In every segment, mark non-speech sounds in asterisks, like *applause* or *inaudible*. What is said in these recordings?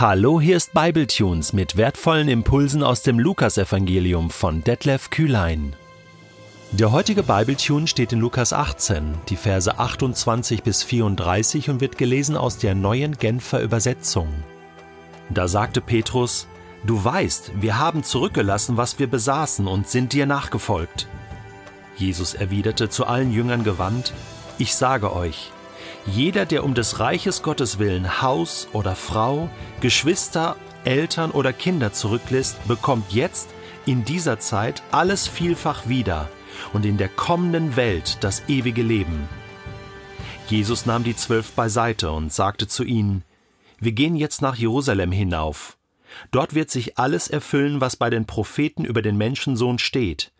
Hallo, hier ist Bibletunes mit wertvollen Impulsen aus dem Lukasevangelium von Detlef Kühlein. Der heutige Bibletune steht in Lukas 18, die Verse 28 bis 34 und wird gelesen aus der neuen Genfer Übersetzung. Da sagte Petrus: Du weißt, wir haben zurückgelassen, was wir besaßen und sind dir nachgefolgt. Jesus erwiderte zu allen Jüngern gewandt: Ich sage euch, jeder, der um des Reiches Gottes willen Haus oder Frau, Geschwister, Eltern oder Kinder zurücklässt, bekommt jetzt in dieser Zeit alles vielfach wieder und in der kommenden Welt das ewige Leben. Jesus nahm die Zwölf beiseite und sagte zu ihnen, Wir gehen jetzt nach Jerusalem hinauf. Dort wird sich alles erfüllen, was bei den Propheten über den Menschensohn steht.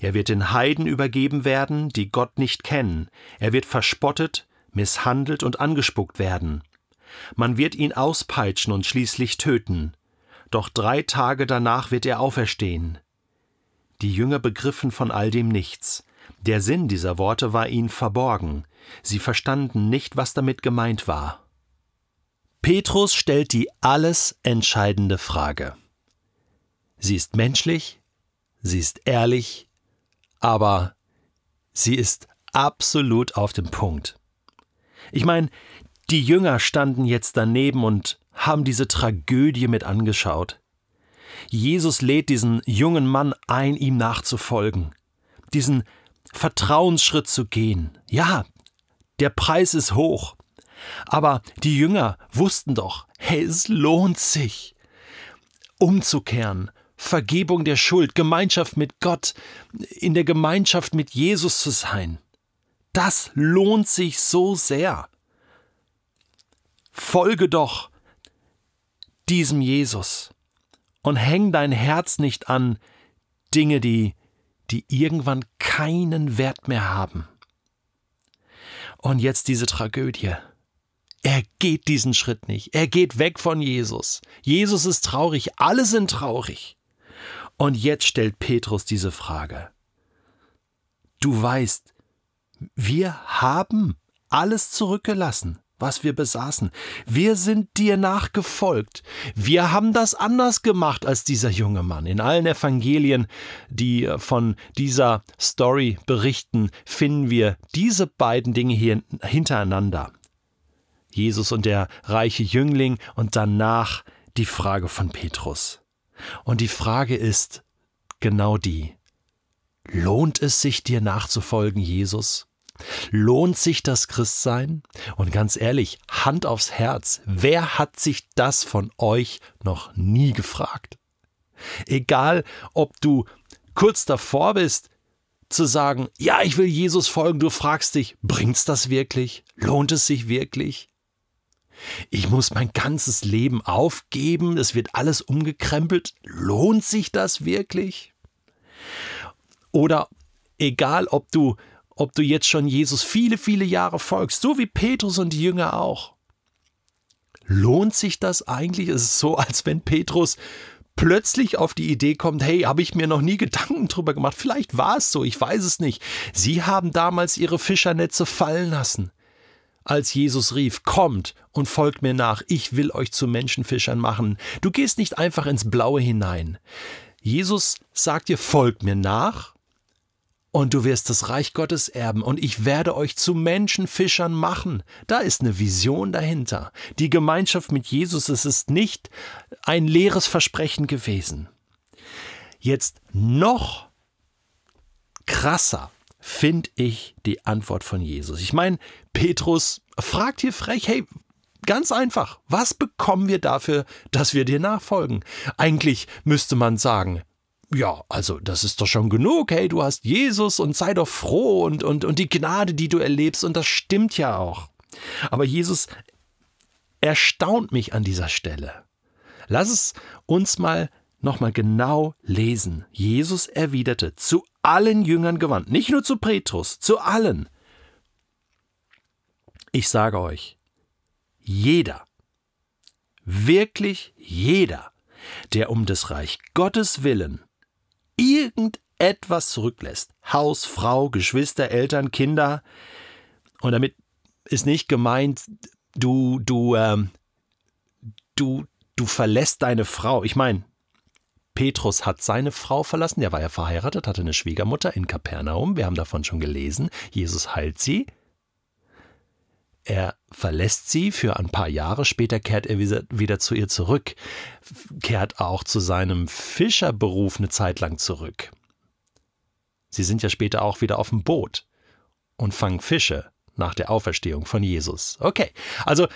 Er wird den Heiden übergeben werden, die Gott nicht kennen. Er wird verspottet, misshandelt und angespuckt werden. Man wird ihn auspeitschen und schließlich töten. Doch drei Tage danach wird er auferstehen. Die Jünger begriffen von all dem nichts. Der Sinn dieser Worte war ihnen verborgen. Sie verstanden nicht, was damit gemeint war. Petrus stellt die alles entscheidende Frage. Sie ist menschlich, sie ist ehrlich, aber sie ist absolut auf dem Punkt. Ich meine, die Jünger standen jetzt daneben und haben diese Tragödie mit angeschaut. Jesus lädt diesen jungen Mann ein, ihm nachzufolgen, diesen Vertrauensschritt zu gehen. Ja, der Preis ist hoch. Aber die Jünger wussten doch, hey, es lohnt sich, umzukehren, Vergebung der Schuld, Gemeinschaft mit Gott, in der Gemeinschaft mit Jesus zu sein. Das lohnt sich so sehr. Folge doch diesem Jesus und häng dein Herz nicht an Dinge, die, die irgendwann keinen Wert mehr haben. Und jetzt diese Tragödie. Er geht diesen Schritt nicht. Er geht weg von Jesus. Jesus ist traurig. Alle sind traurig. Und jetzt stellt Petrus diese Frage. Du weißt, wir haben alles zurückgelassen was wir besaßen. Wir sind dir nachgefolgt. Wir haben das anders gemacht als dieser junge Mann. In allen Evangelien, die von dieser Story berichten, finden wir diese beiden Dinge hier hintereinander. Jesus und der reiche Jüngling und danach die Frage von Petrus. Und die Frage ist genau die. Lohnt es sich dir nachzufolgen, Jesus? Lohnt sich das Christsein? Und ganz ehrlich, Hand aufs Herz, wer hat sich das von euch noch nie gefragt? Egal, ob du kurz davor bist, zu sagen, ja, ich will Jesus folgen, du fragst dich, bringt's das wirklich? Lohnt es sich wirklich? Ich muss mein ganzes Leben aufgeben, es wird alles umgekrempelt. Lohnt sich das wirklich? Oder egal, ob du ob du jetzt schon Jesus viele, viele Jahre folgst, so wie Petrus und die Jünger auch. Lohnt sich das eigentlich? Es ist so, als wenn Petrus plötzlich auf die Idee kommt, hey, habe ich mir noch nie Gedanken drüber gemacht. Vielleicht war es so, ich weiß es nicht. Sie haben damals ihre Fischernetze fallen lassen. Als Jesus rief, kommt und folgt mir nach, ich will euch zu Menschenfischern machen. Du gehst nicht einfach ins Blaue hinein. Jesus sagt dir, folgt mir nach und du wirst das Reich Gottes erben und ich werde euch zu Menschenfischern machen. Da ist eine Vision dahinter. Die Gemeinschaft mit Jesus, es ist nicht ein leeres Versprechen gewesen. Jetzt noch krasser finde ich die Antwort von Jesus. Ich meine, Petrus fragt hier frech, hey, Ganz einfach. Was bekommen wir dafür, dass wir dir nachfolgen? Eigentlich müsste man sagen, ja, also das ist doch schon genug. Hey, du hast Jesus und sei doch froh und, und, und die Gnade, die du erlebst, und das stimmt ja auch. Aber Jesus erstaunt mich an dieser Stelle. Lass es uns mal nochmal genau lesen. Jesus erwiderte zu allen Jüngern gewandt, nicht nur zu Petrus, zu allen. Ich sage euch, jeder, wirklich jeder, der um des Reich Gottes willen irgendetwas zurücklässt, Haus, Frau, Geschwister, Eltern, Kinder, und damit ist nicht gemeint, du, du, ähm, du du verlässt deine Frau. Ich meine, Petrus hat seine Frau verlassen, der war ja verheiratet, hatte eine Schwiegermutter in Kapernaum, wir haben davon schon gelesen, Jesus heilt sie. Er verlässt sie für ein paar Jahre, später kehrt er wieder zu ihr zurück, kehrt auch zu seinem Fischerberuf eine Zeit lang zurück. Sie sind ja später auch wieder auf dem Boot und fangen Fische nach der Auferstehung von Jesus. Okay, also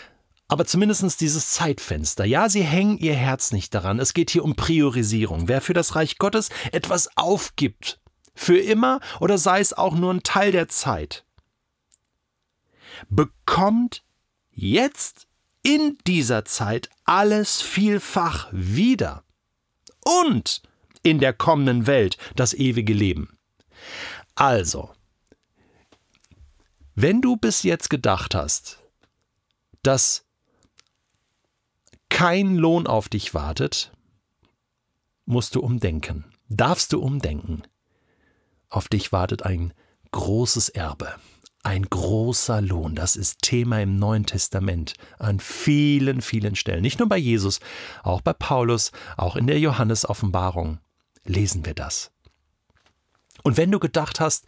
aber zumindest dieses Zeitfenster. Ja, sie hängen ihr Herz nicht daran. Es geht hier um Priorisierung. Wer für das Reich Gottes etwas aufgibt, für immer oder sei es auch nur ein Teil der Zeit, bekommt jetzt in dieser Zeit alles vielfach wieder. Und in der kommenden Welt das ewige Leben. Also, wenn du bis jetzt gedacht hast, dass kein Lohn auf dich wartet, musst du umdenken, darfst du umdenken. Auf dich wartet ein großes Erbe, ein großer Lohn. Das ist Thema im Neuen Testament an vielen, vielen Stellen. Nicht nur bei Jesus, auch bei Paulus, auch in der Johannes-Offenbarung lesen wir das. Und wenn du gedacht hast,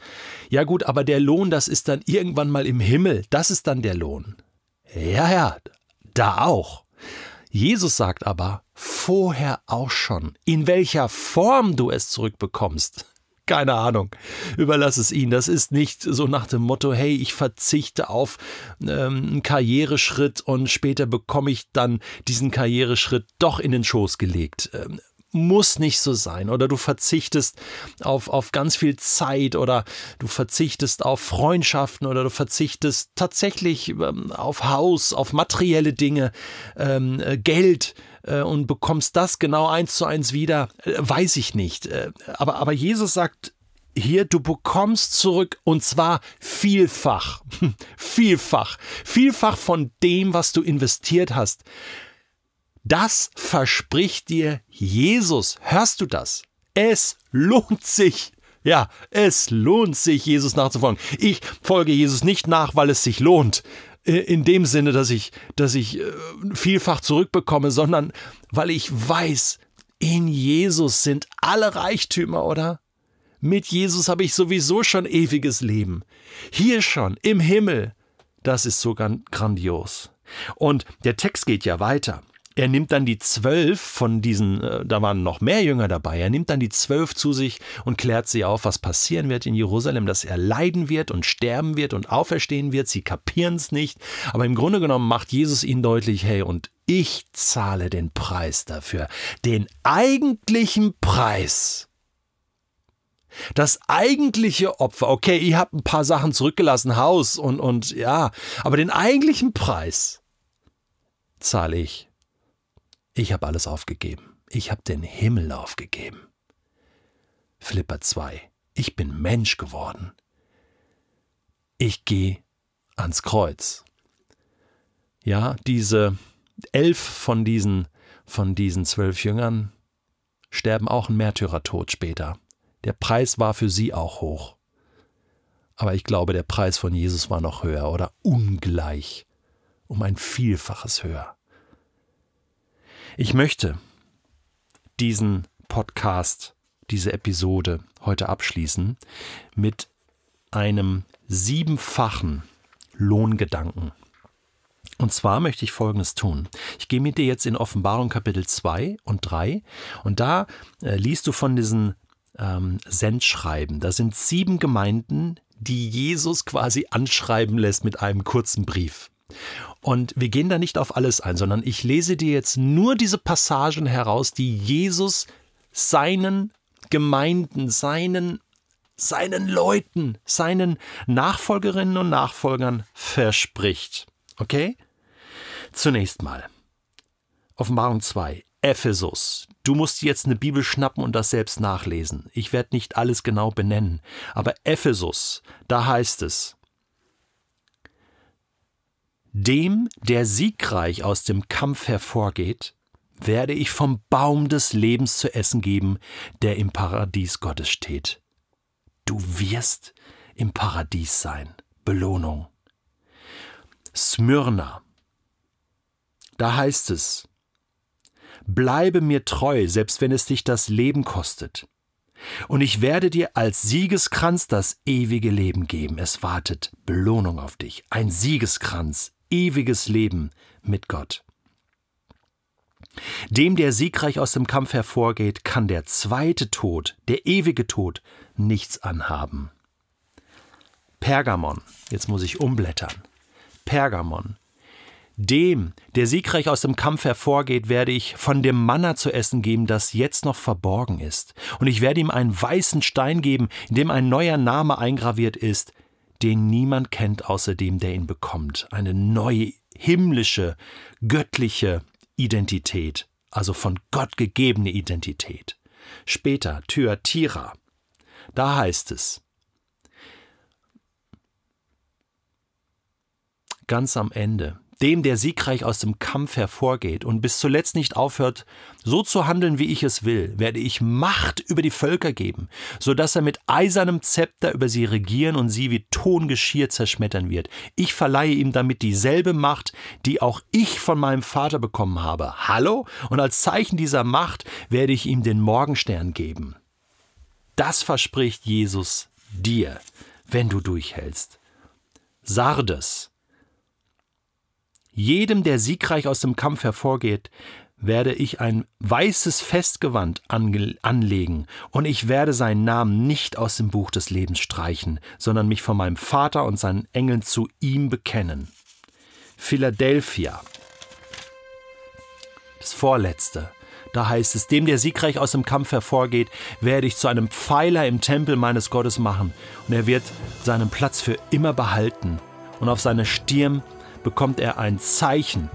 ja gut, aber der Lohn, das ist dann irgendwann mal im Himmel, das ist dann der Lohn. Ja, ja, da auch. Jesus sagt aber vorher auch schon, in welcher Form du es zurückbekommst. Keine Ahnung. Überlass es ihnen. Das ist nicht so nach dem Motto, hey, ich verzichte auf ähm, einen Karriereschritt und später bekomme ich dann diesen Karriereschritt doch in den Schoß gelegt. Ähm, muss nicht so sein. Oder du verzichtest auf, auf ganz viel Zeit oder du verzichtest auf Freundschaften oder du verzichtest tatsächlich ähm, auf Haus, auf materielle Dinge, ähm, äh, Geld äh, und bekommst das genau eins zu eins wieder, äh, weiß ich nicht. Äh, aber, aber Jesus sagt, hier, du bekommst zurück und zwar vielfach, *laughs* vielfach, vielfach von dem, was du investiert hast. Das verspricht dir Jesus. Hörst du das? Es lohnt sich. Ja, es lohnt sich, Jesus nachzufolgen. Ich folge Jesus nicht nach, weil es sich lohnt. Äh, in dem Sinne, dass ich, dass ich äh, vielfach zurückbekomme, sondern weil ich weiß, in Jesus sind alle Reichtümer, oder? Mit Jesus habe ich sowieso schon ewiges Leben. Hier schon, im Himmel. Das ist so grandios. Und der Text geht ja weiter. Er nimmt dann die zwölf von diesen, äh, da waren noch mehr Jünger dabei, er nimmt dann die zwölf zu sich und klärt sie auf, was passieren wird in Jerusalem, dass er leiden wird und sterben wird und auferstehen wird. Sie kapieren es nicht, aber im Grunde genommen macht Jesus ihnen deutlich, hey, und ich zahle den Preis dafür, den eigentlichen Preis. Das eigentliche Opfer, okay, ihr habt ein paar Sachen zurückgelassen, Haus und, und ja, aber den eigentlichen Preis zahle ich ich habe alles aufgegeben. Ich habe den Himmel aufgegeben. Flipper 2. Ich bin Mensch geworden. Ich gehe ans Kreuz. Ja, diese elf von diesen, von diesen zwölf Jüngern sterben auch ein Märtyrertod später. Der Preis war für sie auch hoch. Aber ich glaube, der Preis von Jesus war noch höher oder ungleich, um ein Vielfaches höher. Ich möchte diesen Podcast, diese Episode heute abschließen mit einem siebenfachen Lohngedanken. Und zwar möchte ich Folgendes tun. Ich gehe mit dir jetzt in Offenbarung Kapitel 2 und 3 und da äh, liest du von diesen ähm, Sendschreiben. Da sind sieben Gemeinden, die Jesus quasi anschreiben lässt mit einem kurzen Brief. Und wir gehen da nicht auf alles ein, sondern ich lese dir jetzt nur diese Passagen heraus, die Jesus seinen Gemeinden, seinen, seinen Leuten, seinen Nachfolgerinnen und Nachfolgern verspricht. Okay? Zunächst mal. Offenbarung 2. Ephesus. Du musst jetzt eine Bibel schnappen und das selbst nachlesen. Ich werde nicht alles genau benennen. Aber Ephesus, da heißt es, dem, der siegreich aus dem Kampf hervorgeht, werde ich vom Baum des Lebens zu essen geben, der im Paradies Gottes steht. Du wirst im Paradies sein. Belohnung. Smyrna. Da heißt es, bleibe mir treu, selbst wenn es dich das Leben kostet. Und ich werde dir als Siegeskranz das ewige Leben geben. Es wartet Belohnung auf dich. Ein Siegeskranz, ewiges Leben mit Gott. Dem, der siegreich aus dem Kampf hervorgeht, kann der zweite Tod, der ewige Tod, nichts anhaben. Pergamon, jetzt muss ich umblättern. Pergamon, dem, der siegreich aus dem Kampf hervorgeht, werde ich von dem Manna zu essen geben, das jetzt noch verborgen ist. Und ich werde ihm einen weißen Stein geben, in dem ein neuer Name eingraviert ist, den niemand kennt außer dem, der ihn bekommt. Eine neue, himmlische, göttliche Identität, also von Gott gegebene Identität. Später Thyatira. Da heißt es, ganz am Ende, dem, der siegreich aus dem Kampf hervorgeht und bis zuletzt nicht aufhört, so zu handeln, wie ich es will, werde ich Macht über die Völker geben, so dass er mit eisernem Zepter über sie regieren und sie wie Tongeschirr zerschmettern wird. Ich verleihe ihm damit dieselbe Macht, die auch ich von meinem Vater bekommen habe. Hallo? Und als Zeichen dieser Macht werde ich ihm den Morgenstern geben. Das verspricht Jesus dir, wenn du durchhältst. Sardes, jedem, der siegreich aus dem Kampf hervorgeht, werde ich ein weißes Festgewand anlegen, und ich werde seinen Namen nicht aus dem Buch des Lebens streichen, sondern mich von meinem Vater und seinen Engeln zu ihm bekennen. Philadelphia. Das vorletzte. Da heißt es, dem, der siegreich aus dem Kampf hervorgeht, werde ich zu einem Pfeiler im Tempel meines Gottes machen, und er wird seinen Platz für immer behalten, und auf seine Stirn bekommt er ein Zeichen.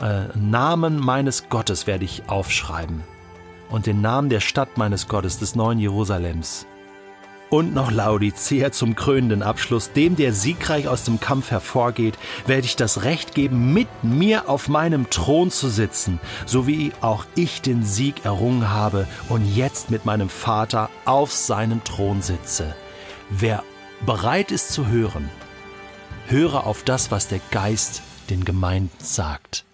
Äh, Namen meines Gottes werde ich aufschreiben und den Namen der Stadt meines Gottes, des neuen Jerusalems. Und noch Laodicea zum krönenden Abschluss, dem, der siegreich aus dem Kampf hervorgeht, werde ich das Recht geben, mit mir auf meinem Thron zu sitzen, so wie auch ich den Sieg errungen habe und jetzt mit meinem Vater auf seinem Thron sitze. Wer bereit ist zu hören, Höre auf das, was der Geist den Gemeinden sagt.